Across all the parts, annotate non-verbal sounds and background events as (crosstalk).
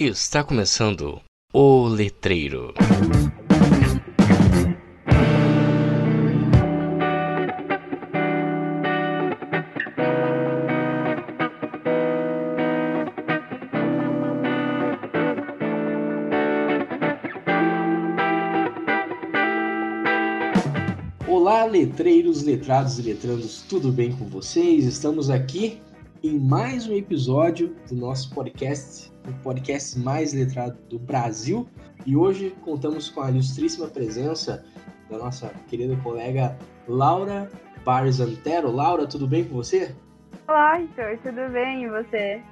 Está começando o Letreiro. Olá, letreiros, letrados e letrandos, tudo bem com vocês? Estamos aqui em mais um episódio do nosso podcast, o podcast mais letrado do Brasil. E hoje contamos com a ilustríssima presença da nossa querida colega Laura Barzantero. Laura, tudo bem com você? Olá, Heitor, tudo bem e você?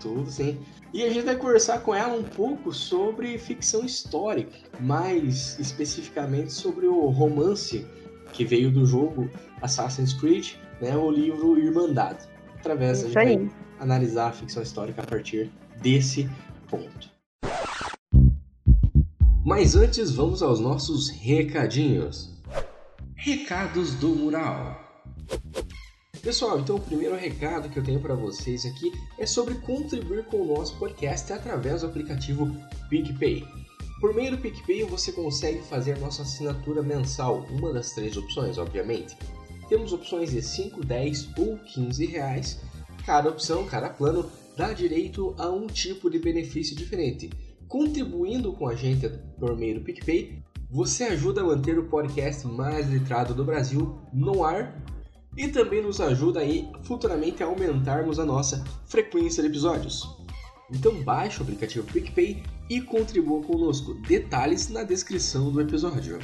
Tudo sim. E a gente vai conversar com ela um pouco sobre ficção histórica, mais especificamente sobre o romance que veio do jogo Assassin's Creed, né, o livro Irmandade. Através Isso a gente analisar a ficção histórica a partir desse ponto. Mas antes, vamos aos nossos recadinhos. Recados do Mural. Pessoal, então o primeiro recado que eu tenho para vocês aqui é sobre contribuir com o nosso podcast através do aplicativo PicPay. Por meio do PicPay você consegue fazer a nossa assinatura mensal, uma das três opções, obviamente. Temos opções de 5, 10 ou 15 reais. Cada opção, cada plano dá direito a um tipo de benefício diferente. Contribuindo com a gente por meio do PicPay, você ajuda a manter o podcast mais letrado do Brasil no ar e também nos ajuda aí futuramente a aumentarmos a nossa frequência de episódios. Então baixe o aplicativo PicPay e contribua conosco. Detalhes na descrição do episódio.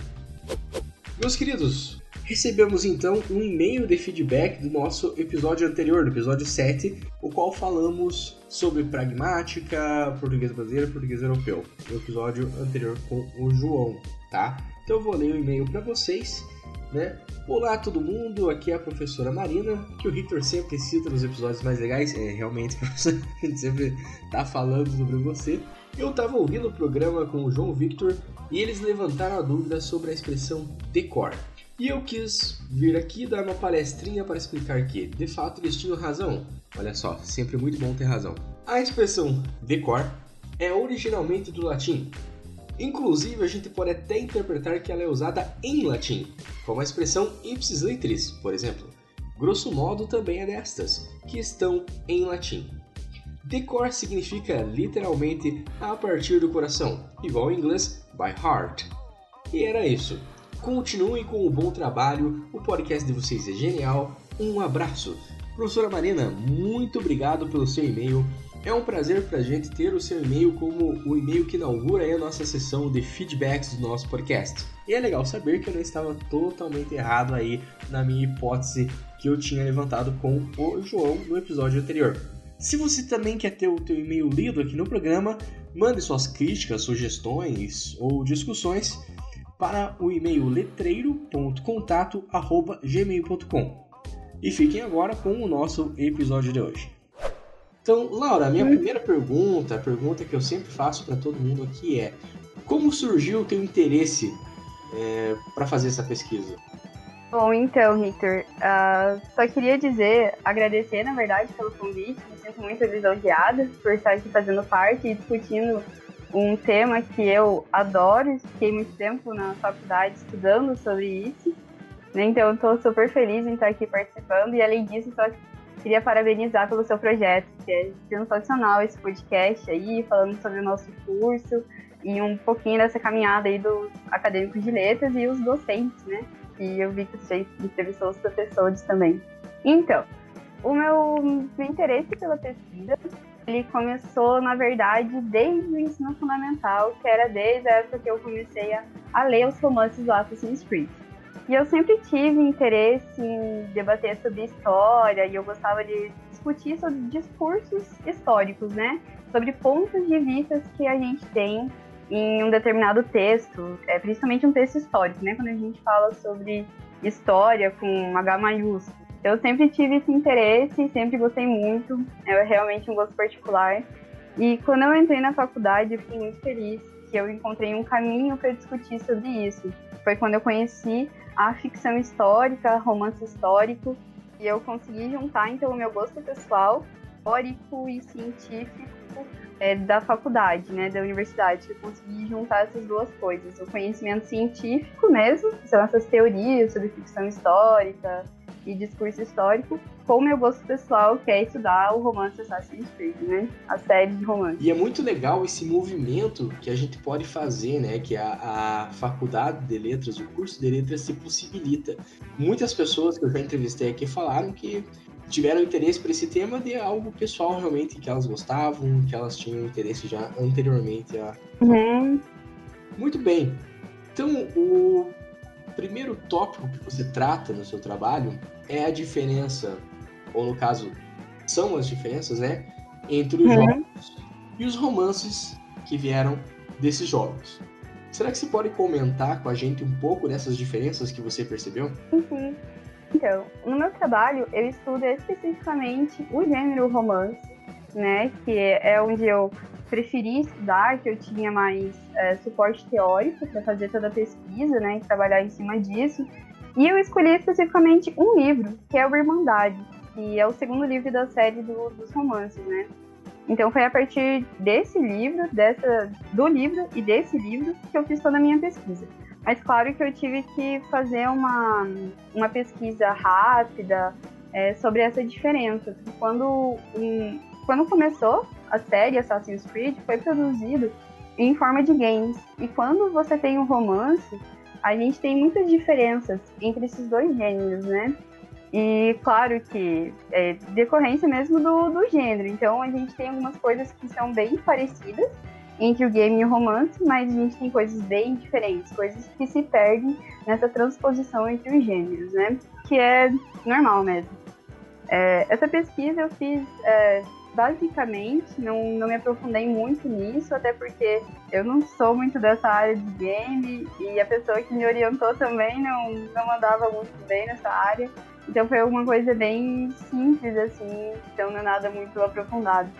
Meus queridos, recebemos então um e-mail de feedback do nosso episódio anterior, do episódio 7, o qual falamos sobre pragmática, português brasileiro, português europeu. O episódio anterior com o João, tá? Então eu vou ler o e-mail para vocês, né? Olá todo mundo, aqui é a professora Marina, que o Victor sempre cita nos episódios mais legais. É, realmente, (laughs) a gente sempre tá falando sobre você. Eu tava ouvindo o programa com o João Victor e eles levantaram a dúvida sobre a expressão decor. E eu quis vir aqui dar uma palestrinha para explicar que, de fato, eles tinham razão. Olha só, sempre muito bom ter razão. A expressão decor é originalmente do latim, Inclusive, a gente pode até interpretar que ela é usada em latim, como a expressão ipsis litteris, por exemplo. Grosso modo, também é destas, que estão em latim. Decor significa literalmente a partir do coração, igual em inglês by heart. E era isso. Continuem com o bom trabalho, o podcast de vocês é genial. Um abraço. Professora Marina, muito obrigado pelo seu e-mail. É um prazer para a gente ter o seu e-mail como o e-mail que inaugura a nossa sessão de feedbacks do nosso podcast. E é legal saber que eu não estava totalmente errado aí na minha hipótese que eu tinha levantado com o João no episódio anterior. Se você também quer ter o teu e-mail lido aqui no programa, mande suas críticas, sugestões ou discussões para o e-mail letreiro.contato@gmail.com. E fiquem agora com o nosso episódio de hoje. Então, Laura, a minha primeira pergunta, a pergunta que eu sempre faço para todo mundo aqui é: como surgiu o teu interesse é, para fazer essa pesquisa? Bom, então, Victor, ah, só queria dizer, agradecer, na verdade, pelo convite. Me sinto muito lisonjeada por estar aqui fazendo parte e discutindo um tema que eu adoro. Fiquei muito tempo na faculdade estudando sobre isso. né? Então, estou super feliz em estar aqui participando. E, além disso, só queria parabenizar pelo seu projeto, que é sensacional esse podcast aí, falando sobre o nosso curso e um pouquinho dessa caminhada aí dos acadêmicos de letras e os docentes, né? E eu vi que você entrevistou os professores também. Então, o meu, meu interesse pela pesquisa, ele começou, na verdade, desde o ensino fundamental, que era desde a época que eu comecei a, a ler os romances do Assassin's Creed. E eu sempre tive interesse em debater sobre história e eu gostava de discutir sobre discursos históricos, né? Sobre pontos de vista que a gente tem em um determinado texto, é, principalmente um texto histórico, né? Quando a gente fala sobre história com H maiúsculo. Eu sempre tive esse interesse, sempre gostei muito, é realmente um gosto particular. E quando eu entrei na faculdade, eu fiquei muito feliz que eu encontrei um caminho para discutir sobre isso. Foi quando eu conheci a ficção histórica, romance histórico, e eu consegui juntar então o meu gosto pessoal, histórico e científico é, da faculdade, né, da universidade, eu consegui juntar essas duas coisas, o conhecimento científico mesmo, são essas teorias sobre ficção histórica e discurso histórico, com o meu gosto pessoal, que é estudar o romance Assassin's Creed, né, a série de romance. E é muito legal esse movimento que a gente pode fazer, né, que a, a faculdade de letras, o curso de letras se possibilita. Muitas pessoas que eu já entrevistei aqui falaram que tiveram interesse por esse tema de algo pessoal realmente que elas gostavam, que elas tinham interesse já anteriormente a. Uhum. Muito bem. Então, o primeiro tópico que você trata no seu trabalho é a diferença, ou no caso, são as diferenças, né, entre os uhum. jogos e os romances que vieram desses jogos. Será que você pode comentar com a gente um pouco dessas diferenças que você percebeu? Uhum. Então, no meu trabalho, eu estudo especificamente o gênero romance, né? Que é onde eu preferi estudar, que eu tinha mais é, suporte teórico para fazer toda a pesquisa, né? E trabalhar em cima disso. E eu escolhi especificamente um livro, que é o Irmandade, que é o segundo livro da série do, dos romances, né? Então foi a partir desse livro, dessa, do livro e desse livro que eu fiz toda a minha pesquisa. Mas claro que eu tive que fazer uma, uma pesquisa rápida é, sobre essa diferença. Quando, um, quando começou a série Assassin's Creed, foi produzido em forma de games. E quando você tem um romance, a gente tem muitas diferenças entre esses dois gêneros, né? E claro que é decorrência mesmo do, do gênero. Então a gente tem algumas coisas que são bem parecidas, entre o game e o romance, mas a gente tem coisas bem diferentes, coisas que se perdem nessa transposição entre os gêneros, né? Que é normal mesmo. É, essa pesquisa eu fiz é, basicamente, não, não me aprofundei muito nisso, até porque eu não sou muito dessa área de game e a pessoa que me orientou também não, não mandava muito bem nessa área. Então foi alguma coisa bem simples, assim, então não é nada muito aprofundado.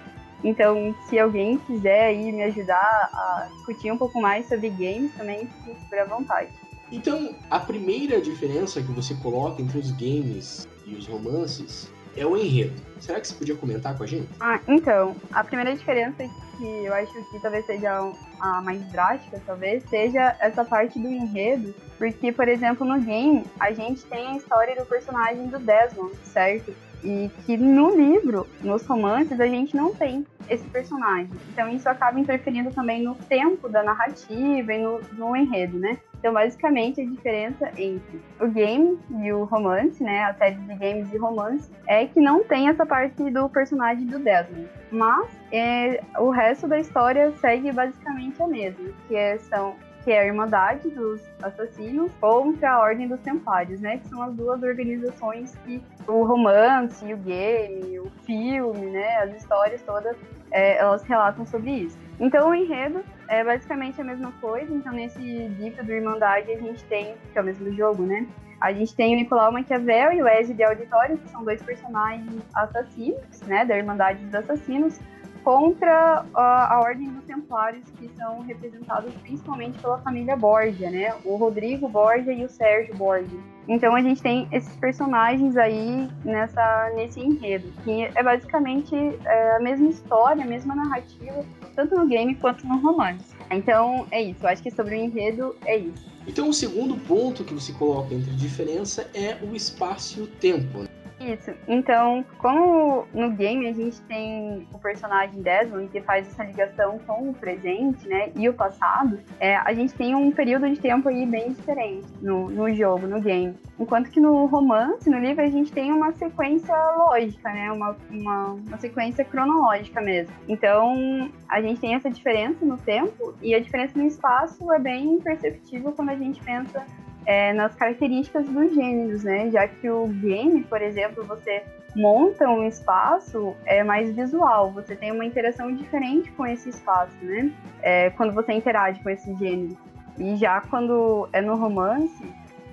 Então, se alguém quiser aí me ajudar a discutir um pouco mais sobre games, também fique super à vontade. Então, a primeira diferença que você coloca entre os games e os romances é o enredo. Será que você podia comentar com a gente? Ah, então, a primeira diferença que eu acho que talvez seja a mais drástica, talvez, seja essa parte do enredo, porque, por exemplo, no game, a gente tem a história do personagem do Desmond, certo? E que no livro, nos romances, a gente não tem esse personagem. Então isso acaba interferindo também no tempo da narrativa e no, no enredo, né? Então, basicamente, a diferença entre o game e o romance, né, a série de games e romance, é que não tem essa parte do personagem do Desmond. Mas é, o resto da história segue basicamente a mesma, que é, são que é a Irmandade dos Assassinos contra a Ordem dos Templários, né? Que são as duas organizações que o romance, o game, o filme, né? As histórias todas, é, elas relatam sobre isso. Então o enredo é basicamente a mesma coisa. Então nesse livro do Irmandade a gente tem, que é o mesmo jogo, né? A gente tem o Nicolau Maquiavel e o Ezio de Auditório, que são dois personagens assassinos, né? Da Irmandade dos Assassinos contra a, a Ordem dos Templários, que são representados principalmente pela família Borgia, né? O Rodrigo Borgia e o Sérgio Borgia. Então a gente tem esses personagens aí nessa, nesse enredo, que é basicamente é, a mesma história, a mesma narrativa, tanto no game quanto no romance. Então é isso, eu acho que sobre o enredo é isso. Então o segundo ponto que você coloca entre diferença é o espaço e o tempo. Isso. Então, como no game a gente tem o personagem Desmond que faz essa ligação com o presente, né, e o passado, é, a gente tem um período de tempo aí bem diferente no, no jogo, no game. Enquanto que no romance, no livro, a gente tem uma sequência lógica, né, uma, uma, uma sequência cronológica mesmo. Então, a gente tem essa diferença no tempo e a diferença no espaço é bem perceptível quando a gente pensa é, nas características dos gêneros, né? Já que o game, por exemplo, você monta um espaço é mais visual, você tem uma interação diferente com esse espaço, né? É, quando você interage com esse gênero. E já quando é no romance,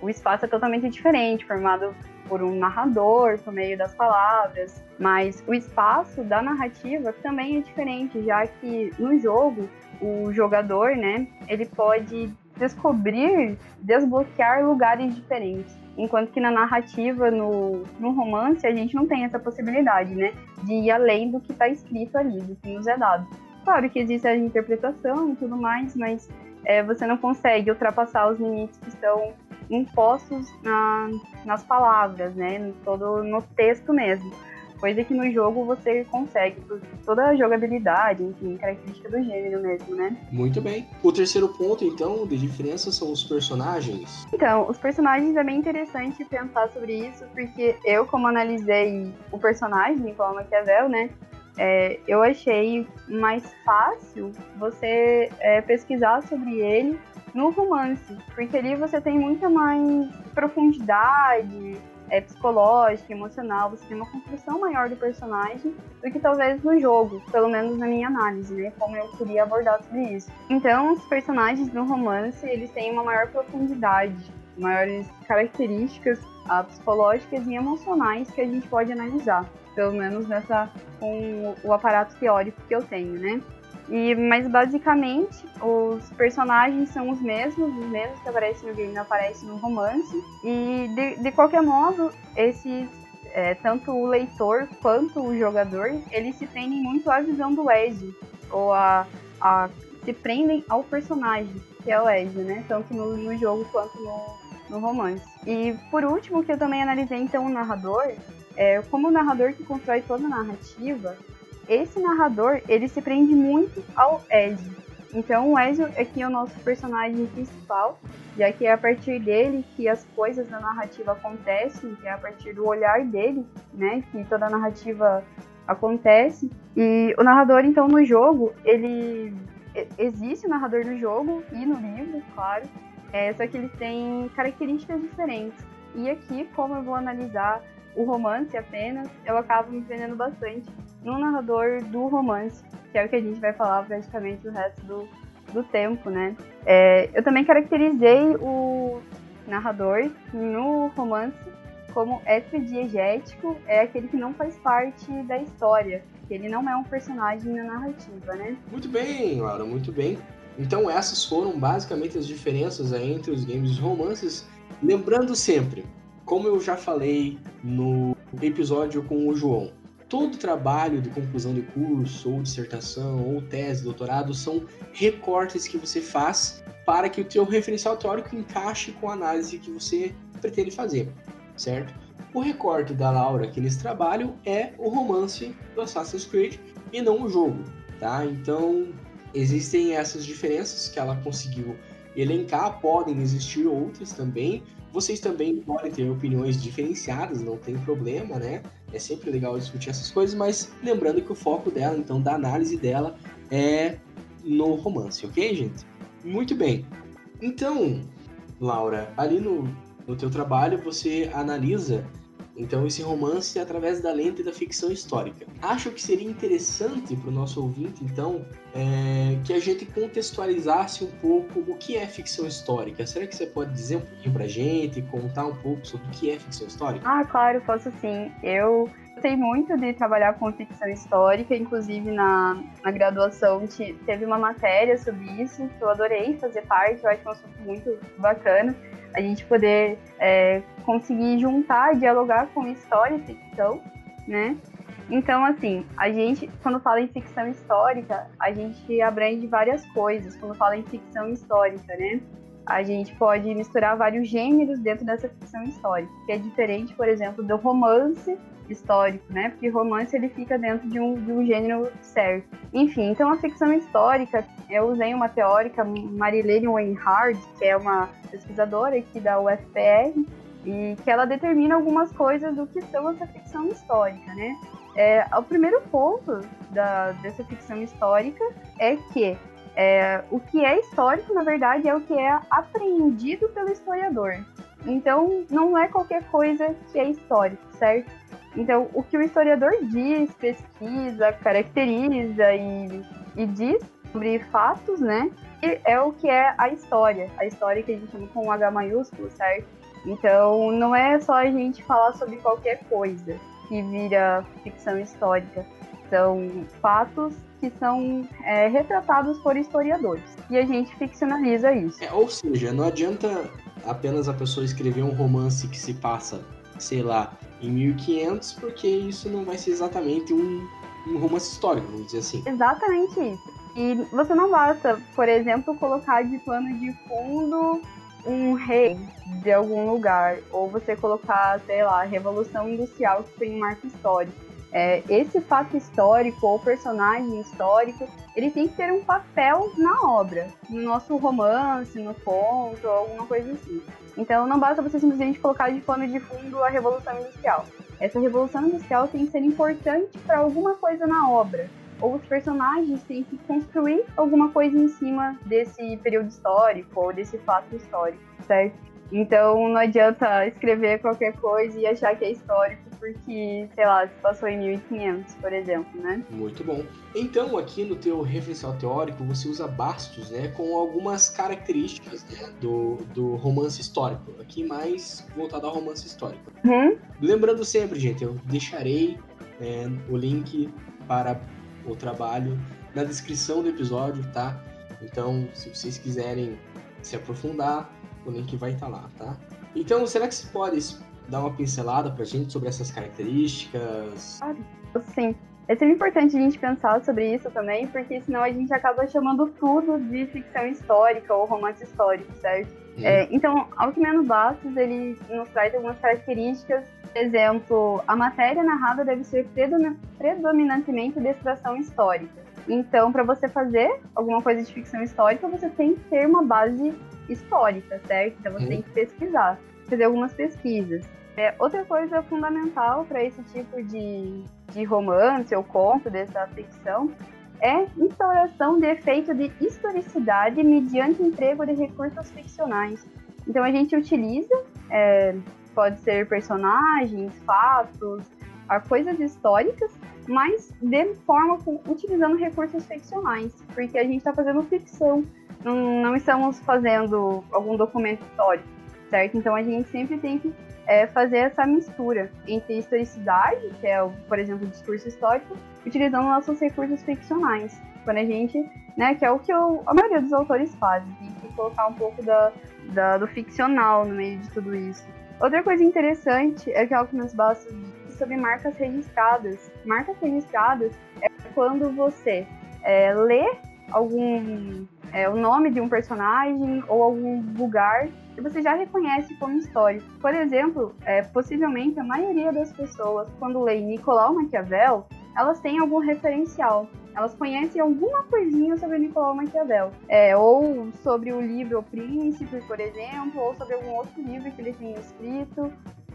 o espaço é totalmente diferente, formado por um narrador por meio das palavras, mas o espaço da narrativa também é diferente, já que no jogo o jogador, né, ele pode descobrir, desbloquear lugares diferentes. Enquanto que na narrativa, no, no romance, a gente não tem essa possibilidade, né? De ir além do que está escrito ali, do que nos é dado. Claro que existe a interpretação e tudo mais, mas é, você não consegue ultrapassar os limites que estão impostos na, nas palavras, né? No, todo no texto mesmo. Coisa que no jogo você consegue, por toda a jogabilidade, enfim, característica do gênero mesmo, né? Muito bem. O terceiro ponto, então, de diferença são os personagens. Então, os personagens é bem interessante pensar sobre isso, porque eu, como analisei o personagem, Nicolau Maquiavel, né? É, eu achei mais fácil você é, pesquisar sobre ele no romance, porque ali você tem muita mais profundidade, é, psicológica, emocional, você tem uma construção maior do personagem do que talvez no jogo, pelo menos na minha análise, né? Como eu queria abordar sobre isso. Então, os personagens no romance, eles têm uma maior profundidade, maiores características ah, psicológicas e emocionais que a gente pode analisar, pelo menos nessa com o aparato teórico que eu tenho, né? E, mas basicamente os personagens são os mesmos, os mesmos que aparecem no game aparecem no romance. E de, de qualquer modo, esses é, tanto o leitor quanto o jogador, eles se prendem muito à visão do Ezio, ou a, a se prendem ao personagem, que é o Ezio, né? Tanto no, no jogo quanto no, no romance. E por último, que eu também analisei então o narrador, é, como o narrador que constrói toda a narrativa, esse narrador, ele se prende muito ao Ezio. Então o Ezio aqui é o nosso personagem principal, já que é a partir dele que as coisas da narrativa acontecem, que é a partir do olhar dele, né, que toda a narrativa acontece. E o narrador, então, no jogo, ele existe o narrador no jogo e no livro, claro, é, só que eles têm características diferentes. E aqui, como eu vou analisar o romance apenas, eu acabo me prendendo bastante no narrador do romance, que é o que a gente vai falar praticamente o resto do, do tempo, né? É, eu também caracterizei o narrador no romance como extra-diegético, é aquele que não faz parte da história, que ele não é um personagem na narrativa, né? Muito bem, Laura, muito bem. Então essas foram basicamente as diferenças entre os games e os romances. Lembrando sempre, como eu já falei no episódio com o João, todo trabalho de conclusão de curso, ou dissertação, ou tese, doutorado, são recortes que você faz para que o teu referencial teórico encaixe com a análise que você pretende fazer, certo? O recorte da Laura aqui nesse trabalho é o romance do Assassin's Creed e não o jogo, tá? Então, existem essas diferenças que ela conseguiu elencar, podem existir outras também. Vocês também podem ter opiniões diferenciadas, não tem problema, né? É sempre legal discutir essas coisas, mas lembrando que o foco dela, então, da análise dela é no romance, ok, gente? Muito bem. Então, Laura, ali no, no teu trabalho você analisa então esse romance através da lente da ficção histórica. Acho que seria interessante para o nosso ouvinte, então, é, que a gente contextualizasse um pouco o que é ficção histórica. Será que você pode dizer um pouquinho para a gente, contar um pouco sobre o que é ficção histórica? Ah, claro, posso sim. Eu gostei muito de trabalhar com ficção histórica, inclusive na, na graduação teve uma matéria sobre isso, que eu adorei fazer parte, eu acho é um assunto muito bacana a gente poder é, conseguir juntar, dialogar com história e ficção, né? Então, assim, a gente, quando fala em ficção histórica, a gente abrange várias coisas. Quando fala em ficção histórica, né? A gente pode misturar vários gêneros dentro dessa ficção histórica, que é diferente, por exemplo, do romance histórico, né? Porque romance ele fica dentro de um, de um gênero certo. Enfim, então a ficção histórica, eu usei uma teórica, Marilene Weinhardt, que é uma pesquisadora aqui da UFPR, e que ela determina algumas coisas do que são essa ficção histórica, né? É, o primeiro ponto da, dessa ficção histórica é que é, o que é histórico, na verdade, é o que é apreendido pelo historiador. Então, não é qualquer coisa que é histórico, certo? Então, o que o historiador diz, pesquisa, caracteriza e, e diz sobre fatos, né? é o que é a história. A história que a gente chama com H maiúsculo, certo? Então, não é só a gente falar sobre qualquer coisa que vira ficção histórica. São fatos que são é, retratados por historiadores. E a gente ficcionaliza isso. É, ou seja, não adianta apenas a pessoa escrever um romance que se passa, sei lá, em 1500, porque isso não vai ser exatamente um, um romance histórico, vamos dizer assim. Exatamente isso. E você não basta, por exemplo, colocar de plano de fundo um rei de algum lugar, ou você colocar, sei lá, a Revolução Industrial que foi um marco histórico. É, esse fato histórico ou personagem histórico, ele tem que ter um papel na obra, no nosso romance, no conto, alguma coisa assim. Então não basta você simplesmente colocar de pano de fundo a Revolução Industrial. Essa Revolução Industrial tem que ser importante para alguma coisa na obra ou os personagens têm que construir alguma coisa em cima desse período histórico ou desse fato histórico, certo? Então não adianta escrever qualquer coisa e achar que é histórico porque, sei lá, se passou em 1500, por exemplo, né? Muito bom. Então, aqui no teu referencial teórico, você usa bastos, né, com algumas características né, do, do romance histórico. Aqui mais voltado ao romance histórico. Uhum. Lembrando sempre, gente, eu deixarei é, o link para o trabalho na descrição do episódio, tá? Então, se vocês quiserem se aprofundar, o link vai estar lá, tá? Então, será que você pode dar uma pincelada pra gente sobre essas características? Sim. É sempre importante a gente pensar sobre isso também, porque senão a gente acaba chamando tudo de ficção histórica ou romance histórico, certo? Hum. É, então, Alquimeno Bastos, ele nos traz algumas características exemplo, a matéria narrada deve ser predominantemente de extração histórica. Então, para você fazer alguma coisa de ficção histórica, você tem que ter uma base histórica, certo? Então, você uhum. tem que pesquisar, fazer algumas pesquisas. É, outra coisa fundamental para esse tipo de, de romance ou conto dessa ficção é instauração de efeito de historicidade mediante emprego de recursos ficcionais. Então, a gente utiliza é, pode ser personagens, fatos, coisas históricas, mas de forma utilizando recursos ficcionais, porque a gente está fazendo ficção, não, não, estamos fazendo algum documento histórico, certo? Então a gente sempre tem que é, fazer essa mistura entre historicidade, que é, por exemplo, o discurso histórico, utilizando nossos recursos ficcionais. Quando a gente, né, que é o que eu, a maioria dos autores fazem, tem que colocar um pouco da, da, do ficcional no meio de tudo isso. Outra coisa interessante é que Alckmin Bastos diz sobre marcas registradas. Marcas registradas é quando você é, lê algum é, o nome de um personagem ou algum lugar que você já reconhece como histórico. Por exemplo, é, possivelmente a maioria das pessoas, quando lê Nicolau Maquiavel, elas têm algum referencial. Elas conhecem alguma coisinha sobre Nicolau Maquiavel. É, ou sobre o livro O Príncipe, por exemplo, ou sobre algum outro livro que ele tenha escrito,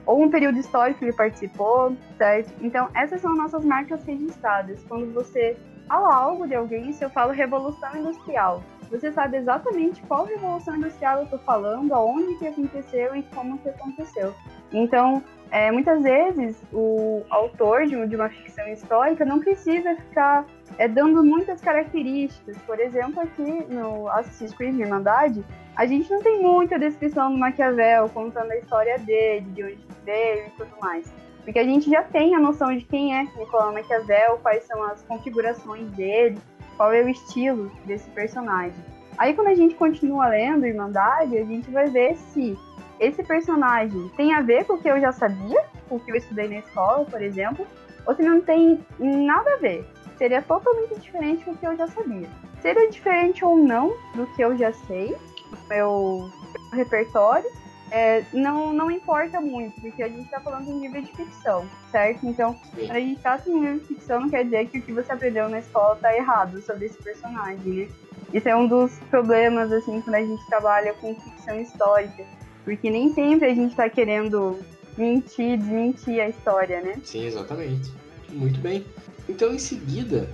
ou um período histórico que ele participou, certo? Então, essas são nossas marcas registradas. Quando você fala algo de alguém, se eu falo Revolução Industrial, você sabe exatamente qual Revolução Industrial eu estou falando, aonde que aconteceu e como que aconteceu. Então, é, muitas vezes o autor de, de uma ficção histórica não precisa ficar é, dando muitas características. Por exemplo, aqui no Assassin's Creed Irmandade, a gente não tem muita descrição do Maquiavel, contando a história dele, de onde veio e tudo mais. Porque a gente já tem a noção de quem é Nicolau Maquiavel, quais são as configurações dele, qual é o estilo desse personagem. Aí quando a gente continua lendo Irmandade, a gente vai ver se esse personagem tem a ver com o que eu já sabia, com o que eu estudei na escola, por exemplo, ou se não tem nada a ver seria totalmente diferente do que eu já sabia. Seria diferente ou não do que eu já sei, do meu repertório, é, não, não importa muito, porque a gente está falando em nível de ficção, certo? Então, a gente está em nível de ficção, não quer dizer que o que você aprendeu na escola está errado sobre esse personagem, né? Isso é um dos problemas, assim, quando a gente trabalha com ficção histórica, porque nem sempre a gente está querendo mentir, desmentir a história, né? Sim, exatamente. Muito bem. Então, em seguida,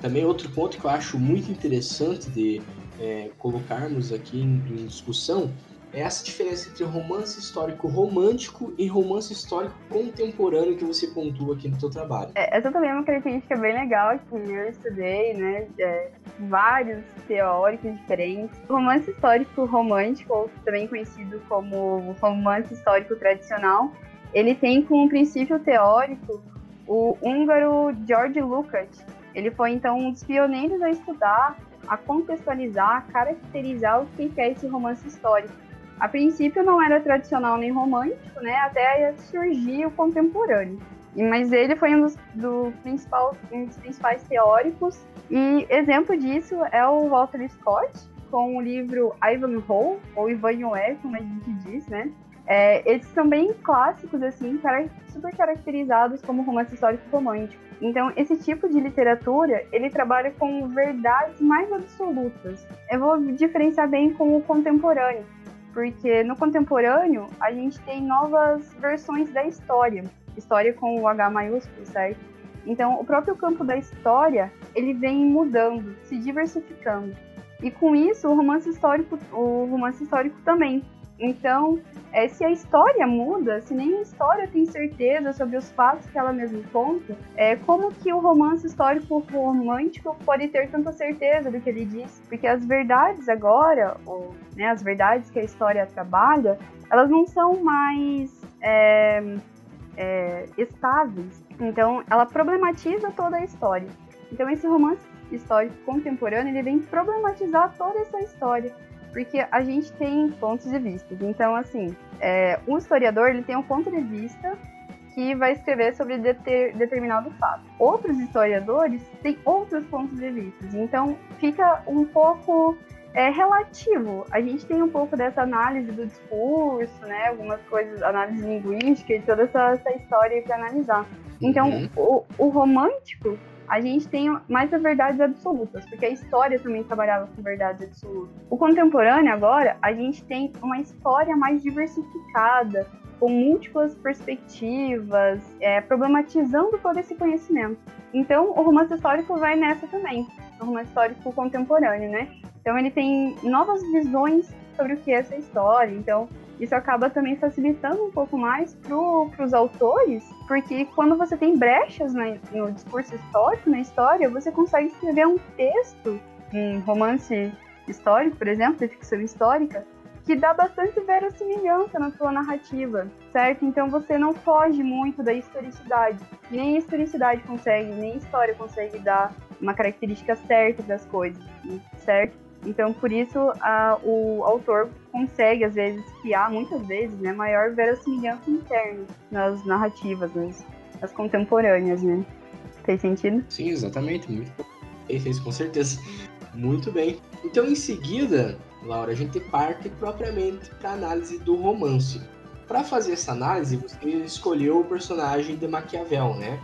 também outro ponto que eu acho muito interessante de é, colocarmos aqui em, em, discussão é essa diferença entre romance histórico romântico e romance histórico contemporâneo que você pontua aqui no seu trabalho. É, essa também é uma característica bem legal que eu estudei, né? É, vários teóricos diferentes. O romance histórico romântico, ou também conhecido como romance histórico tradicional, ele tem como princípio teórico o húngaro George Lukács. Ele foi então um dos pioneiros a estudar, a contextualizar, a caracterizar o que é esse romance histórico. A princípio não era tradicional nem romântico, né, até surgir o contemporâneo. Mas ele foi um dos, do principal, um dos principais teóricos E exemplo disso é o Walter Scott, com o livro Ivanhoe, ou Ivanhoe, como a gente diz, né? É, esses são bem clássicos, assim, super caracterizados como romance histórico romântico. Então, esse tipo de literatura, ele trabalha com verdades mais absolutas. Eu vou diferenciar bem com o contemporâneo, porque no contemporâneo a gente tem novas versões da história, história com o H maiúsculo, certo? Então, o próprio campo da história, ele vem mudando, se diversificando. E com isso, o romance histórico, o romance histórico também. Então, é, se a história muda, se nem a história tem certeza sobre os fatos que ela mesma conta, é, como que o romance histórico romântico pode ter tanta certeza do que ele diz? Porque as verdades agora, ou, né, as verdades que a história trabalha, elas não são mais é, é, estáveis. Então, ela problematiza toda a história. Então, esse romance histórico contemporâneo, ele vem problematizar toda essa história porque a gente tem pontos de vista. Então, assim, é, um historiador ele tem um ponto de vista que vai escrever sobre deter, determinado fato. Outros historiadores têm outros pontos de vista. Então, fica um pouco é, relativo. A gente tem um pouco dessa análise do discurso, né? Algumas coisas, análise linguística e toda essa, essa história para analisar. Então, uhum. o, o romântico a gente tem mais as verdades absolutas, porque a história também trabalhava com verdades absolutas. O contemporâneo, agora, a gente tem uma história mais diversificada, com múltiplas perspectivas, é, problematizando todo esse conhecimento. Então, o romance histórico vai nessa também, o romance histórico contemporâneo, né? Então, ele tem novas visões sobre o que é essa história. Então, isso acaba também facilitando um pouco mais para os autores, porque quando você tem brechas no discurso histórico, na história, você consegue escrever um texto, um romance histórico, por exemplo, de ficção histórica, que dá bastante verossimilhança na sua narrativa, certo? Então você não foge muito da historicidade. Nem historicidade consegue, nem história consegue dar uma característica certa das coisas, certo? Então, por isso, a, o autor consegue, às vezes, criar, muitas vezes, né, maior verossimilhança interna nas narrativas, nas, nas contemporâneas, né? Fez sentido? Sim, exatamente. Muito Fez com certeza. Muito bem. Então, em seguida, Laura, a gente parte propriamente para a análise do romance. Para fazer essa análise, você escolheu o personagem de Maquiavel, né?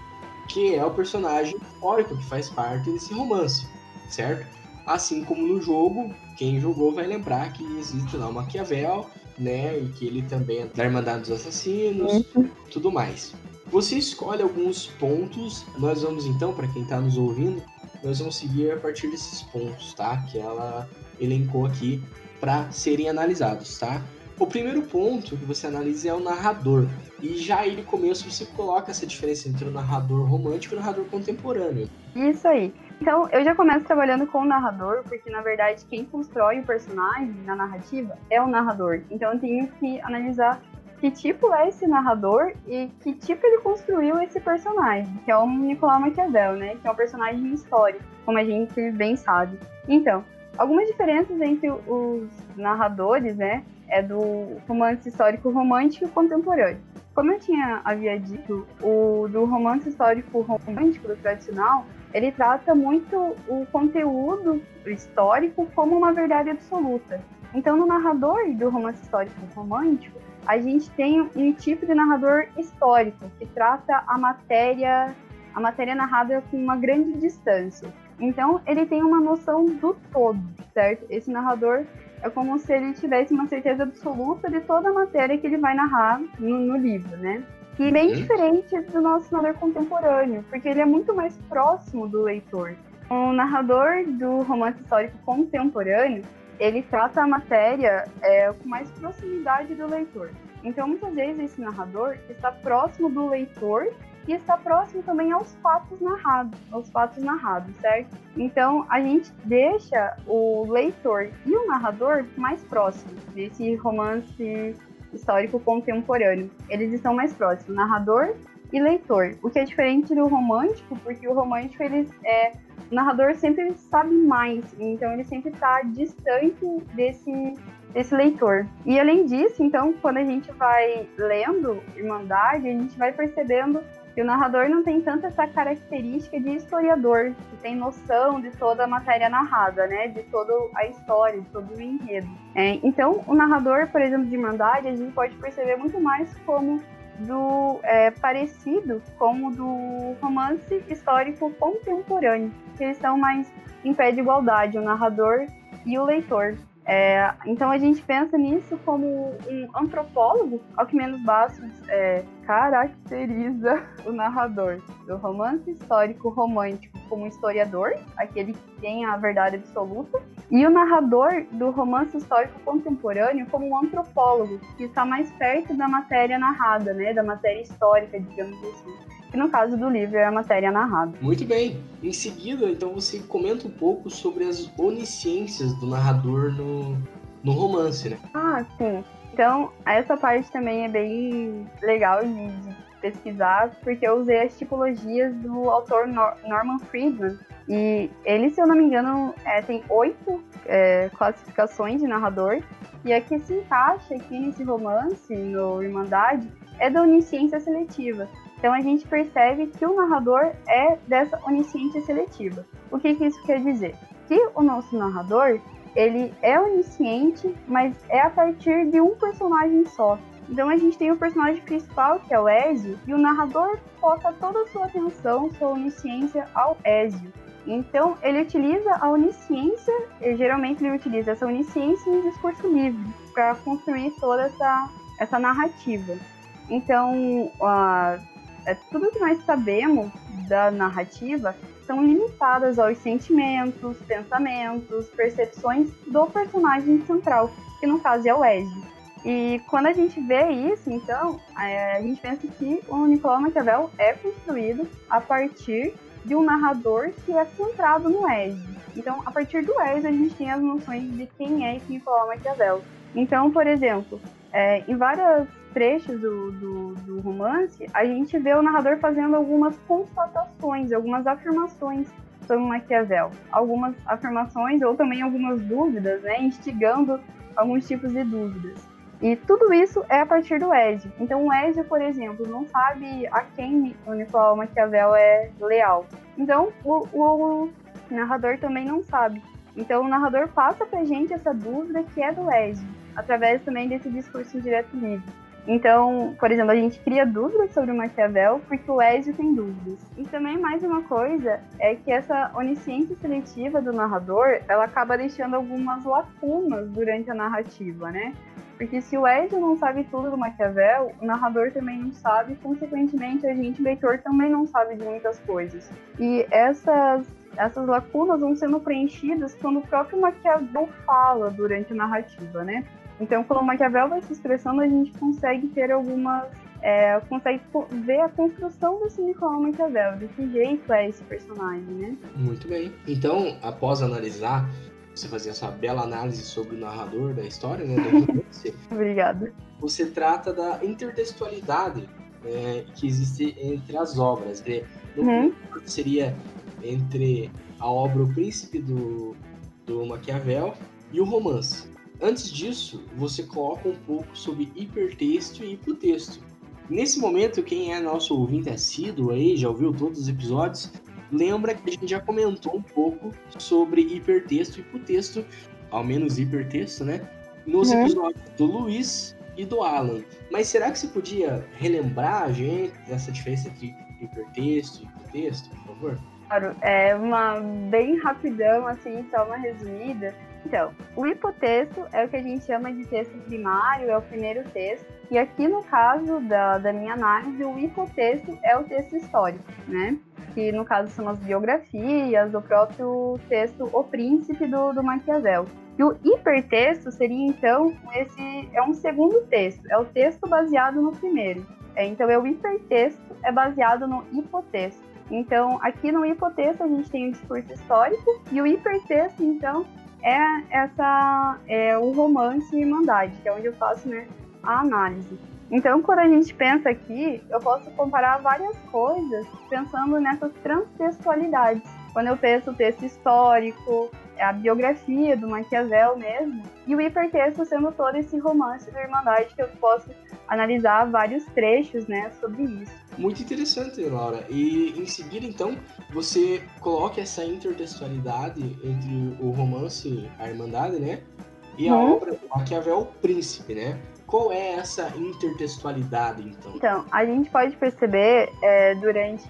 Que é o personagem histórico que faz parte desse romance, certo? Assim como no jogo, quem jogou vai lembrar que existe lá o Maquiavel, né? E que ele também é da Irmandade dos Assassinos, uhum. tudo mais. Você escolhe alguns pontos. Nós vamos então, para quem está nos ouvindo, nós vamos seguir a partir desses pontos, tá? Que ela elencou aqui para serem analisados, tá? O primeiro ponto que você analisa é o narrador. E já aí no começo você coloca essa diferença entre o narrador romântico e o narrador contemporâneo. Isso aí. Então, eu já começo trabalhando com o narrador, porque na verdade quem constrói o personagem na narrativa é o narrador. Então, eu tenho que analisar que tipo é esse narrador e que tipo ele construiu esse personagem, que é o Nicolau Maquiavel, né? Que é um personagem histórico, como a gente bem sabe. Então, algumas diferenças entre os narradores, né? É do romance histórico romântico e contemporâneo. Como eu tinha havia dito, o do romance histórico romântico, do tradicional, ele trata muito o conteúdo histórico como uma verdade absoluta. Então, no narrador do romance histórico romântico, a gente tem um tipo de narrador histórico que trata a matéria, a matéria narrada com uma grande distância. Então, ele tem uma noção do todo, certo? Esse narrador é como se ele tivesse uma certeza absoluta de toda a matéria que ele vai narrar no, no livro, né? E bem uhum. diferente do nosso narrador contemporâneo, porque ele é muito mais próximo do leitor. O narrador do romance histórico contemporâneo, ele trata a matéria é, com mais proximidade do leitor. Então, muitas vezes, esse narrador está próximo do leitor e está próximo também aos fatos narrados, aos fatos narrados, certo? Então, a gente deixa o leitor e o narrador mais próximos desse romance histórico contemporâneo. Eles estão mais próximos, narrador e leitor. O que é diferente do romântico, porque o romântico ele é o narrador sempre sabe mais, então ele sempre está distante desse desse leitor. E além disso, então, quando a gente vai lendo Irmandade, a gente vai percebendo que o narrador não tem tanto essa característica de historiador, que tem noção de toda a matéria narrada, né? De toda a história, de todo o enredo. É, então, o narrador, por exemplo, de Irmandade, a gente pode perceber muito mais como do é, parecido com o do romance histórico contemporâneo, que eles estão mais em pé de igualdade, o narrador e o leitor. É, então a gente pensa nisso como um antropólogo, ao que menos Bastos é, caracteriza (laughs) o narrador. Do romance histórico romântico como historiador, aquele que tem a verdade absoluta, e o narrador do romance histórico contemporâneo como um antropólogo, que está mais perto da matéria narrada, né, da matéria histórica, digamos assim que no caso do livro é a matéria narrada. Muito bem. Em seguida, então você comenta um pouco sobre as onisciências do narrador no, no romance, né? Ah, sim. Então, essa parte também é bem legal de, de pesquisar, porque eu usei as tipologias do autor Nor Norman Friedman. E ele, se eu não me engano, é, tem oito é, classificações de narrador. E a que se encaixa aqui nesse romance, no Irmandade, é da onisciência seletiva. Então a gente percebe que o narrador é dessa onisciência seletiva. O que, que isso quer dizer? Que o nosso narrador ele é onisciente, mas é a partir de um personagem só. Então a gente tem o personagem principal, que é o Ezio, e o narrador foca toda a sua atenção, sua onisciência ao Ezio. Então ele utiliza a onisciência, geralmente ele utiliza essa onisciência em discurso livre, para construir toda essa, essa narrativa. Então, uh, é, tudo que nós sabemos da narrativa são limitadas aos sentimentos, pensamentos, percepções do personagem central, que no caso é o Ezio. E quando a gente vê isso, então, é, a gente pensa que o Nicolau Maquiavel é construído a partir de um narrador que é centrado no Ezio. Então, a partir do Ezio, a gente tem as noções de quem é esse Nicolau Maquiavel. Então, por exemplo, é, em vários trechos do, do, do, romance, a gente vê o narrador fazendo algumas constatações, algumas afirmações sobre Maquiavel. Algumas afirmações ou também algumas dúvidas, né, instigando alguns tipos de dúvidas. E tudo isso é a partir do Ezio. Então o Ezio, por exemplo, não sabe a quem o Nicolau Maquiavel é leal. Então o, o, narrador também não sabe. Então o narrador passa pra gente essa dúvida que é do Ezio, através também desse discurso direto livre. Então, por exemplo, a gente cria dúvidas sobre o Maquiavel porque o Ezio tem dúvidas. E também mais uma coisa é que essa onisciência seletiva do narrador, ela acaba deixando algumas lacunas durante a narrativa, né? Porque se o Ezio não sabe tudo do Maquiavel, o narrador também não sabe, consequentemente a gente, leitor, também não sabe de muitas coisas. E essas essas lacunas vão sendo preenchidas quando o próprio Maquiavel fala durante a narrativa, né? Então, quando o Maquiavel vai se expressando, a gente consegue ter algumas. É, consegue ver a construção desse Nicolau Maquiavel, de que jeito é esse personagem, né? Muito bem. Então, após analisar, você fazer essa bela análise sobre o narrador da história, né? (laughs) Obrigada. Você trata da intertextualidade né, que existe entre as obras. Né? Uhum. Seria entre a obra O Príncipe do, do Maquiavel e o romance. Antes disso, você coloca um pouco sobre hipertexto e hipotexto. Nesse momento, quem é nosso ouvinte assíduo aí, já ouviu todos os episódios, lembra que a gente já comentou um pouco sobre hipertexto e hipotexto, ao menos hipertexto, né? Nos uhum. episódios do Luiz e do Alan. Mas será que você podia relembrar a gente dessa diferença entre hipertexto e hipotexto, por favor? Claro, é uma bem rapidão, assim, só uma resumida. Então, o hipotexto é o que a gente chama de texto primário, é o primeiro texto. E aqui no caso da, da minha análise, o hipotexto é o texto histórico, né? Que no caso são as biografias, o próprio texto O Príncipe do, do Maquiavel. E o hipertexto seria então esse é um segundo texto, é o texto baseado no primeiro. É, então é o hipertexto é baseado no hipotexto. Então, aqui no hipotexto a gente tem o discurso histórico e o hipertexto, então, é essa é o romance e Irmandade, que é onde eu faço né, a análise. Então, quando a gente pensa aqui, eu posso comparar várias coisas pensando nessas transtextualidades. Quando eu penso o texto histórico, a biografia do Maquiavel mesmo, e o hipertexto sendo todo esse romance da Irmandade que eu posso analisar vários trechos, né, sobre isso. Muito interessante, Laura. E em seguida, então, você coloca essa intertextualidade entre o romance A Irmandade, né, e a hum. obra Maquiavel Príncipe, né? Qual é essa intertextualidade, então? Então, a gente pode perceber é, durante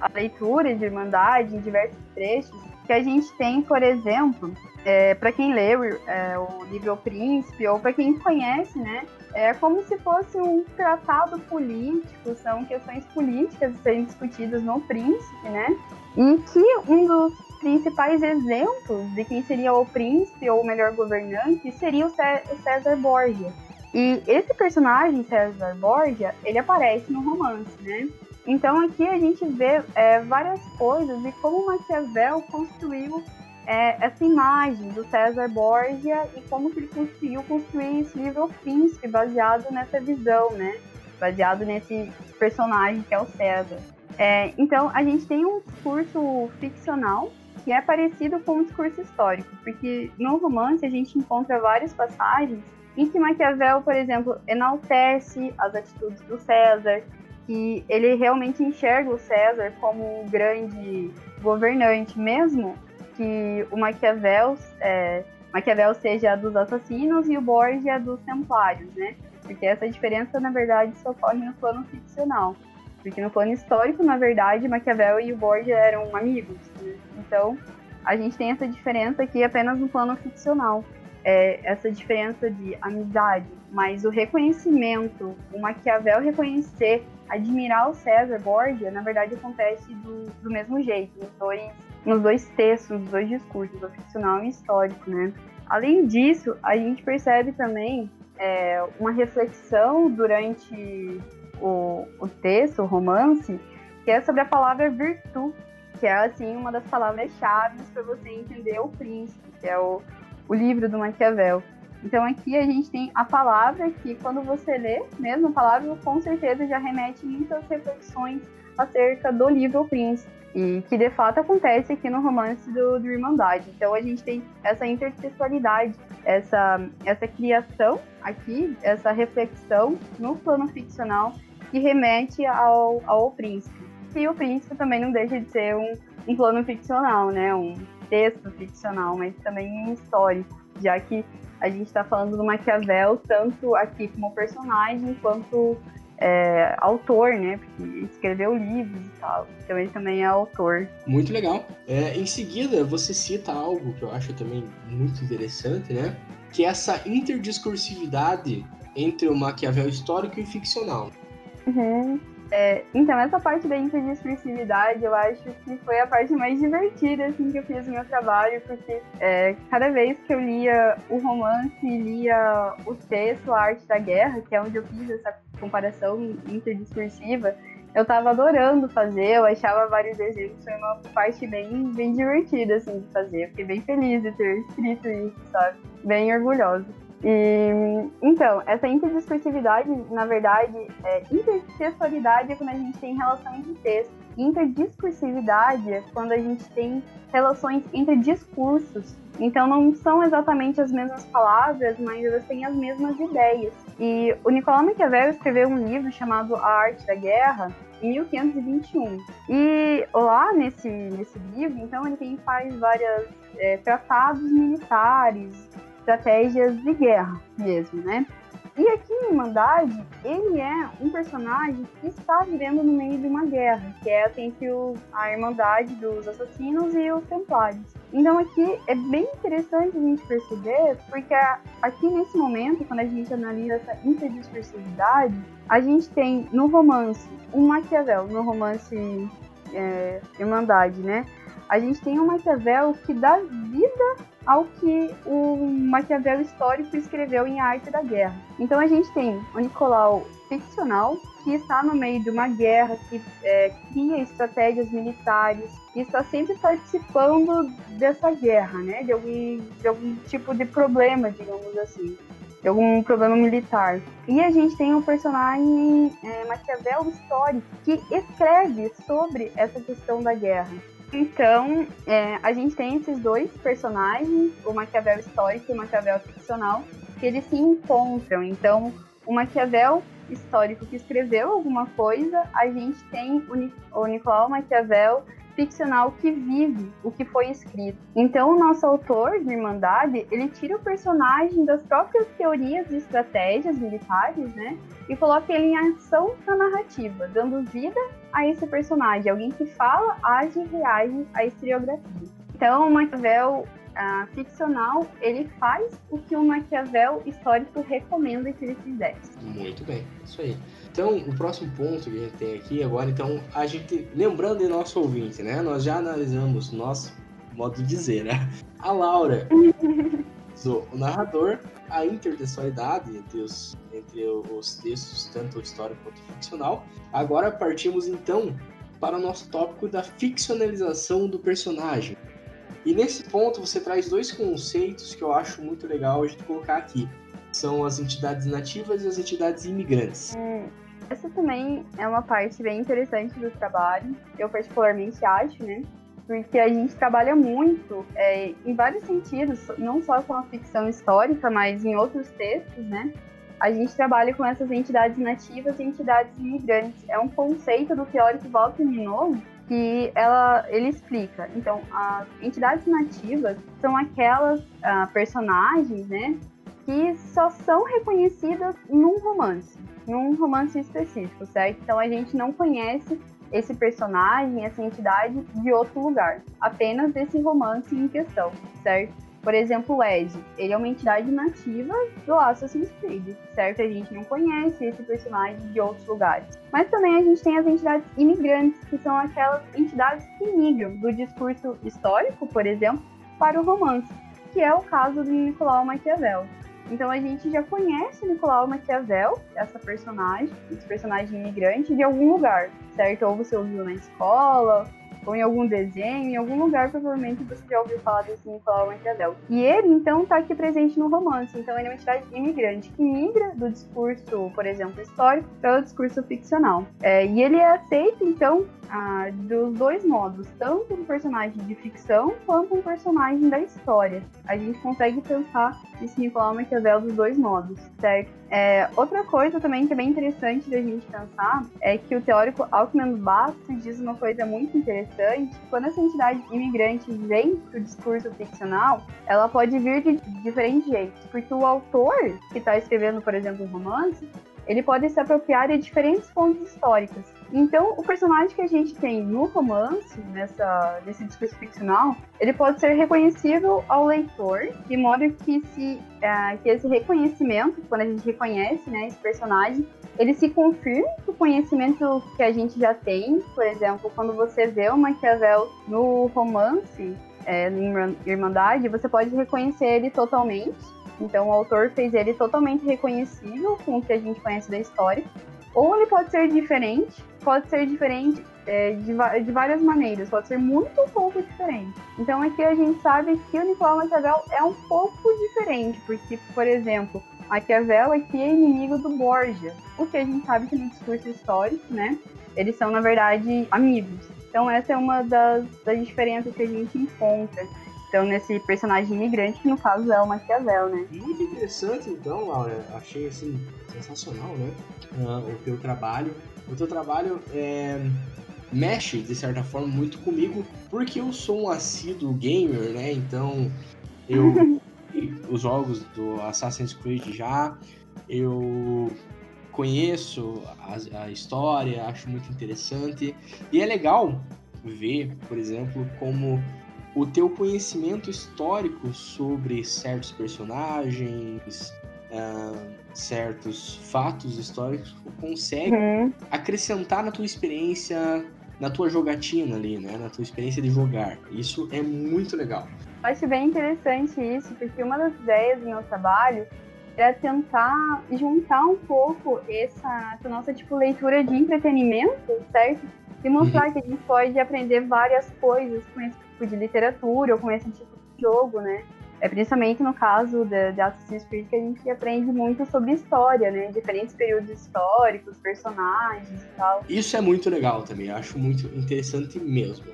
a leitura de Irmandade, em diversos trechos, que a gente tem, por exemplo, é, para quem lê é, o livro O Príncipe, ou para quem conhece, né, é como se fosse um tratado político, são questões políticas sendo discutidas no Príncipe, né, em que um dos principais exemplos de quem seria o príncipe ou o melhor governante seria o César Borgia. E esse personagem, César Borgia, ele aparece no romance, né? Então aqui a gente vê é, várias coisas de como Maquiavel construiu é, essa imagem do César Borgia e como que ele conseguiu construir esse livro Príncipe baseado nessa visão, né? Baseado nesse personagem que é o César. É, então a gente tem um discurso ficcional que é parecido com um discurso histórico, porque no romance a gente encontra várias passagens em que Maquiavel, por exemplo, enaltece as atitudes do César, que ele realmente enxerga o César como um grande governante, mesmo que o Maquiavel, é, Maquiavel seja dos assassinos e o Borgia dos templários, né? Porque essa diferença, na verdade, só ocorre no plano ficcional. Porque no plano histórico, na verdade, Maquiavel e o Borgia eram amigos. Né? Então, a gente tem essa diferença aqui apenas no plano ficcional é, essa diferença de amizade, mas o reconhecimento, o Maquiavel reconhecer, admirar o César Borgia, na verdade acontece do, do mesmo jeito, nos dois, nos dois textos, nos dois discursos, o ficcional e o histórico, né? Além disso, a gente percebe também é, uma reflexão durante o, o texto, o romance, que é sobre a palavra virtude, que é assim uma das palavras-chave para você entender o príncipe, que é o, o livro do Maquiavel. Então aqui a gente tem a palavra que quando você lê, mesmo a palavra, com certeza já remete muitas reflexões acerca do livro O Príncipe. E que de fato acontece aqui no romance do, do Irmandade. Então a gente tem essa intertextualidade, essa, essa criação aqui, essa reflexão no plano ficcional que remete ao, ao Príncipe. E o Príncipe também não deixa de ser um, um plano ficcional, né? Um, texto ficcional, mas também histórico, já que a gente está falando do Maquiavel tanto aqui como personagem quanto é, autor, né? Porque escreveu livros e tal. Então ele também é autor. Muito legal. É, em seguida, você cita algo que eu acho também muito interessante, né? Que é essa interdiscursividade entre o Maquiavel histórico e ficcional. Uhum. É, então, essa parte da interdiscursividade eu acho que foi a parte mais divertida assim, que eu fiz no meu trabalho, porque é, cada vez que eu lia o romance e lia o texto, a arte da guerra, que é onde eu fiz essa comparação interdiscursiva, eu tava adorando fazer, eu achava vários exemplos, foi uma parte bem, bem divertida assim, de fazer. Eu fiquei bem feliz de ter escrito isso, sabe? Bem orgulhosa. E, então, essa interdiscursividade, na verdade, é, intertextualidade é quando a gente tem relação entre textos. Interdiscursividade é quando a gente tem relações entre discursos. Então, não são exatamente as mesmas palavras, mas elas têm as mesmas ideias. E o Nicolau Maquiavel escreveu um livro chamado A Arte da Guerra, em 1521. E lá nesse, nesse livro, então, ele tem, faz vários é, tratados militares, estratégias de guerra mesmo, né? E aqui em Irmandade, ele é um personagem que está vivendo no meio de uma guerra, que é entre a Irmandade dos Assassinos e os Templários. Então aqui é bem interessante a gente perceber, porque aqui nesse momento, quando a gente analisa essa interdiscursividade, a gente tem no romance um Maquiavel, no romance é, Irmandade, né? A gente tem um Maquiavel que dá vida ao que o Maquiavel histórico escreveu em A Arte da Guerra. Então a gente tem o Nicolau ficcional, que está no meio de uma guerra, que é, cria estratégias militares, e está sempre participando dessa guerra, né? De algum, de algum tipo de problema, digamos assim. De algum problema militar. E a gente tem um personagem é, Maquiavel histórico que escreve sobre essa questão da guerra. Então, é, a gente tem esses dois personagens, o Maquiavel histórico e o Maquiavel ficcional, que eles se encontram. Então, o Maquiavel histórico que escreveu alguma coisa, a gente tem o, Nicolau Maquiavel ficcional que vive o que foi escrito. Então, o nosso autor de Irmandade, ele tira o personagem das próprias teorias e estratégias militares, né? E coloca ele em ação na narrativa, dando vida a esse personagem, alguém que fala, age e reage à historiografia. Então, o Maquiavel uh, ficcional, ele faz o que o Maquiavel histórico recomenda que ele fizesse. Muito bem, isso aí. Então, o próximo ponto que a gente tem aqui agora, então, a gente, lembrando de nosso ouvinte, né? Nós já analisamos nosso modo de dizer, né? A Laura, (laughs) o narrador, a intertextualidade entre os, entre os textos, tanto histórico quanto ficcional. Agora partimos então para o nosso tópico da ficcionalização do personagem. E nesse ponto você traz dois conceitos que eu acho muito legal a gente colocar aqui. São as entidades nativas e as entidades imigrantes. Hum, essa também é uma parte bem interessante do trabalho, eu particularmente acho, né? Porque a gente trabalha muito é, em vários sentidos, não só com a ficção histórica, mas em outros textos, né? A gente trabalha com essas entidades nativas e entidades imigrantes. É um conceito do teórico Walter Minot que ela, ele explica. Então, as entidades nativas são aquelas uh, personagens, né, que só são reconhecidas num romance, num romance específico, certo? Então, a gente não conhece esse personagem, essa entidade de outro lugar, apenas desse romance em questão, certo? Por exemplo, o Ed, ele é uma entidade nativa do Assassin's Creed, certo? A gente não conhece esse personagem de outros lugares. Mas também a gente tem as entidades imigrantes, que são aquelas entidades que migram do discurso histórico, por exemplo, para o romance, que é o caso do Nicolau Maquiavel. Então a gente já conhece Nicolau Maquiavel, essa personagem, esse personagem imigrante, de algum lugar, certo? Ou você ouviu na escola, ou em algum desenho, em algum lugar, provavelmente você já ouviu falar desse Nicolau Maquiavel. E ele, então, está aqui presente no romance. Então, ele é uma entidade imigrante que migra do discurso, por exemplo, histórico, para o discurso ficcional. É, e ele é aceito, então, dos dois modos, tanto um personagem de ficção quanto um personagem da história. A gente consegue pensar esse Nicolau Maquiavel dos dois modos, certo? É, outra coisa também que é bem interessante da gente pensar é que o teórico Alckmin Bastos diz uma coisa muito interessante. Quando essa entidade imigrante vem para o discurso ficcional, ela pode vir de diferentes jeitos, porque o autor que está escrevendo, por exemplo, um romance, ele pode se apropriar de diferentes fontes históricas. Então, o personagem que a gente tem no romance, nessa, nesse discurso ficcional, ele pode ser reconhecível ao leitor, de modo que, se, uh, que esse reconhecimento, quando a gente reconhece né, esse personagem, ele se confirma com o conhecimento que a gente já tem. Por exemplo, quando você vê o Maquiavel no romance, é, em Irmandade, você pode reconhecer ele totalmente então o autor fez ele totalmente reconhecível com o que a gente conhece da história. Ou ele pode ser diferente, pode ser diferente é, de, de, várias maneiras, pode ser muito ou pouco diferente. Então aqui a gente sabe que o Nicolau Maquiavel é um pouco diferente, porque, por exemplo, Maquiavel aqui é inimigo do Borgia, o que a gente sabe que no discurso histórico, né, eles são na verdade amigos. Então essa é uma das, das diferenças que a gente encontra. Então, nesse personagem imigrante, que no caso é o Maquiavel, né? Muito interessante, então, Laura. Achei, assim, sensacional, né? Uh, o teu trabalho. O teu trabalho é, mexe, de certa forma, muito comigo, porque eu sou um assíduo gamer, né? Então, eu... (laughs) os jogos do Assassin's Creed já, eu conheço a, a história, acho muito interessante. E é legal ver, por exemplo, como o teu conhecimento histórico sobre certos personagens, uh, certos fatos históricos, consegue uhum. acrescentar na tua experiência, na tua jogatina ali, né? Na essa experiência de jogar. Isso é muito legal. Eu acho bem interessante isso, porque uma das ideias do meu trabalho é tentar juntar um pouco essa, essa nossa tipo leitura de entretenimento, certo? E mostrar uhum. que a gente pode aprender várias coisas com esse tipo de literatura ou com esse tipo de jogo, né? É principalmente no caso de, de Assassin's Creed que a gente aprende muito sobre história, né? Diferentes períodos históricos, personagens e tal. Isso é muito legal também, acho muito interessante mesmo.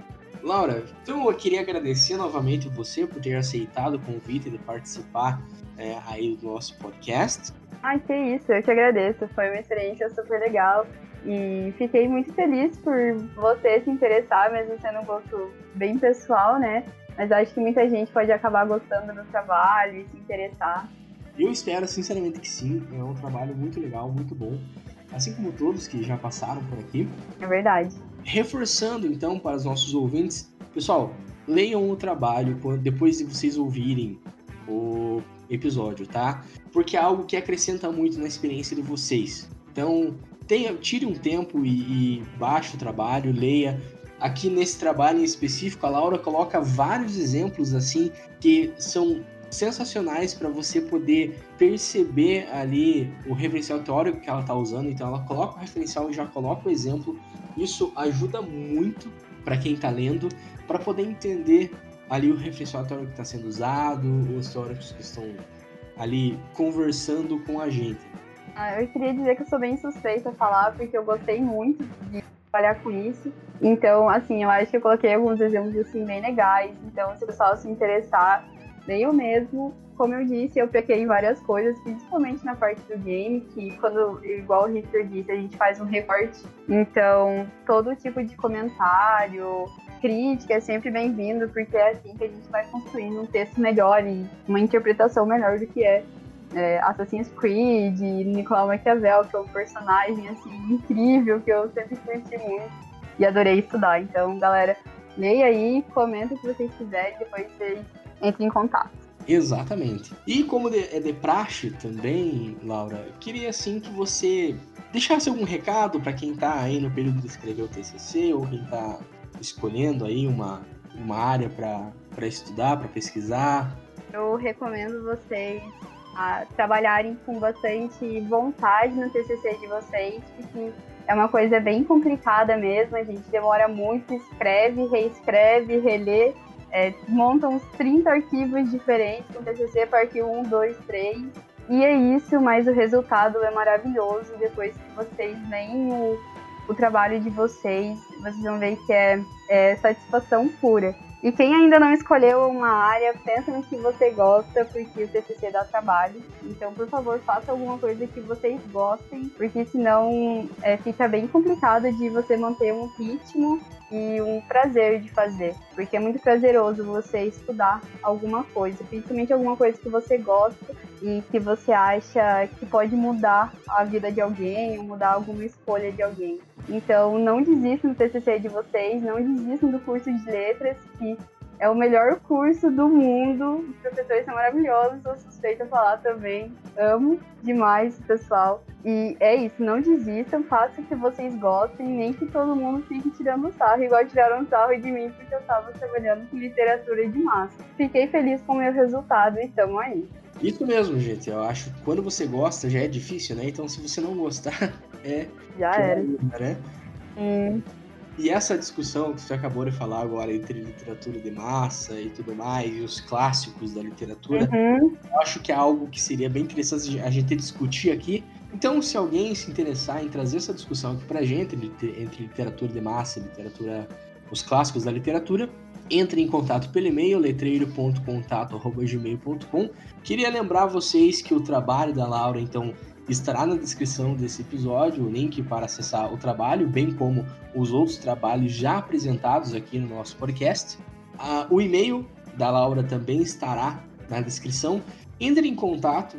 Laura, então eu queria agradecer novamente você por ter aceitado o convite de participar é, aí do nosso podcast. Ai, que isso, eu que agradeço. Foi uma experiência super legal. E fiquei muito feliz por você se interessar, mesmo sendo um gosto bem pessoal, né? Mas acho que muita gente pode acabar gostando do trabalho e se interessar. Eu espero sinceramente que sim. É um trabalho muito legal, muito bom. Assim como todos que já passaram por aqui. É verdade. Reforçando então para os nossos ouvintes, pessoal, leiam o trabalho depois de vocês ouvirem o episódio, tá? Porque é algo que acrescenta muito na experiência de vocês. Então, tenha, tire um tempo e, e baixe o trabalho, leia. Aqui nesse trabalho em específico, a Laura coloca vários exemplos assim que são sensacionais para você poder perceber ali o referencial teórico que ela está usando. Então, ela coloca o referencial e já coloca o exemplo. Isso ajuda muito para quem está lendo, para poder entender ali o referencial teórico que está sendo usado, os teóricos que estão ali conversando com a gente. Ah, eu queria dizer que eu sou bem suspeita a falar, porque eu gostei muito de trabalhar com isso. Então, assim, eu acho que eu coloquei alguns exemplos assim bem legais. Então, se o pessoal se interessar, nem eu mesmo, como eu disse, eu pequei várias coisas, principalmente na parte do game, que quando, igual o Victor disse, a gente faz um recorte. Então, todo tipo de comentário, crítica é sempre bem-vindo, porque é assim que a gente vai construindo um texto melhor e uma interpretação melhor do que é, é Assassin's Creed, Nicolau Maquiavel, que é um personagem assim incrível que eu sempre curti muito e adorei estudar. Então, galera, leia aí, comenta o que vocês quiserem, depois vocês entrem em contato. Exatamente. E como é de praxe também, Laura, queria assim que você deixasse algum recado para quem está aí no período de escrever o TCC ou quem está escolhendo aí uma, uma área para estudar, para pesquisar? Eu recomendo vocês a trabalharem com bastante vontade no TCC de vocês, porque é uma coisa bem complicada mesmo, a gente demora muito, escreve, reescreve, relê, é, monta uns 30 arquivos diferentes com TCC para arquivo 1, 2, 3, e é isso, mas o resultado é maravilhoso depois que vocês veem o, o trabalho de vocês, vocês vão ver que é, é satisfação pura. E quem ainda não escolheu uma área, pensa no que você gosta, porque o TCC dá trabalho. Então, por favor, faça alguma coisa que vocês gostem, porque senão é, fica bem complicado de você manter um ritmo e um prazer de fazer. Porque é muito prazeroso você estudar alguma coisa, principalmente alguma coisa que você gosta e que você acha que pode mudar a vida de alguém ou mudar alguma escolha de alguém. Então, não desistam do TCC de vocês, não desistam do curso de letras, que é o melhor curso do mundo. Os professores são maravilhosos, sou suspeita a falar também. Amo demais o pessoal. E é isso, não desistam, façam o que vocês gostem, nem que todo mundo fique tirando sarro, igual tiraram sarro de mim, porque eu estava trabalhando com literatura de massa. Fiquei feliz com o meu resultado e tamo aí. Isso mesmo, gente. Eu acho que quando você gosta já é difícil, né? Então se você não gostar, (laughs) é. Já era. Né? Hum. E essa discussão que você acabou de falar agora entre literatura de massa e tudo mais, e os clássicos da literatura, uhum. eu acho que é algo que seria bem interessante a gente discutir aqui. Então, se alguém se interessar em trazer essa discussão aqui pra gente, entre literatura de massa e literatura, os clássicos da literatura, entre em contato pelo e-mail letreiro.contato.gmail.com. Queria lembrar vocês que o trabalho da Laura, então, estará na descrição desse episódio o link para acessar o trabalho, bem como os outros trabalhos já apresentados aqui no nosso podcast. Uh, o e-mail da Laura também estará na descrição. Entre em contato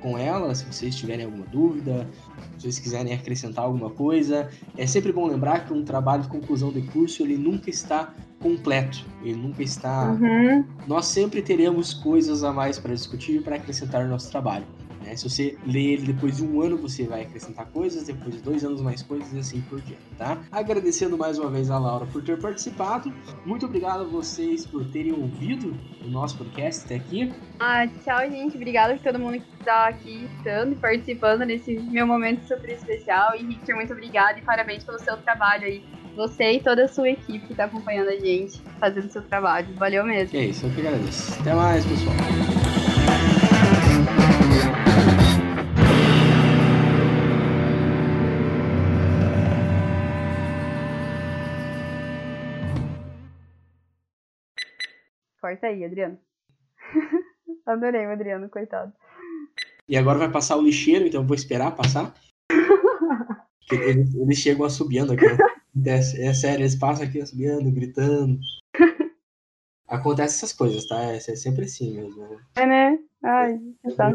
com ela se vocês tiverem alguma dúvida, se vocês quiserem acrescentar alguma coisa. É sempre bom lembrar que um trabalho de conclusão de curso ele nunca está completo, ele nunca está. Uhum. Nós sempre teremos coisas a mais para discutir e para acrescentar no nosso trabalho. Né? Se você lê ele depois de um ano, você vai acrescentar coisas, depois de dois anos mais coisas e assim por diante, tá? Agradecendo mais uma vez a Laura por ter participado. Muito obrigado a vocês por terem ouvido o nosso podcast até aqui. Ah, tchau, gente. Obrigada por todo mundo que está aqui estando e participando nesse meu momento super especial. E Victor, muito obrigada e parabéns pelo seu trabalho aí você e toda a sua equipe que está acompanhando a gente, fazendo seu trabalho. Valeu mesmo. É isso, eu que agradeço. Até mais, pessoal. Corta aí, Adriano. (laughs) Adorei o Adriano, coitado. E agora vai passar o lixeiro, então eu vou esperar passar. eles, eles chegam assobiando aqui. É, é sério, eles passam aqui assobiando, gritando. (laughs) Acontece essas coisas, tá? É, é sempre assim mesmo. Né? É, né? Ai, tá.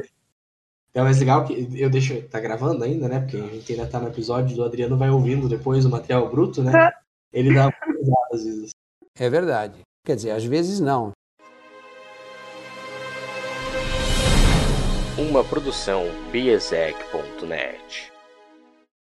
É mais legal que eu deixo. Tá gravando ainda, né? Porque a gente ainda tá no episódio do Adriano vai ouvindo depois o material bruto, né? Tá. Ele dá uma às vezes. É verdade. Quer dizer, às vezes não. Uma produção biesec.net.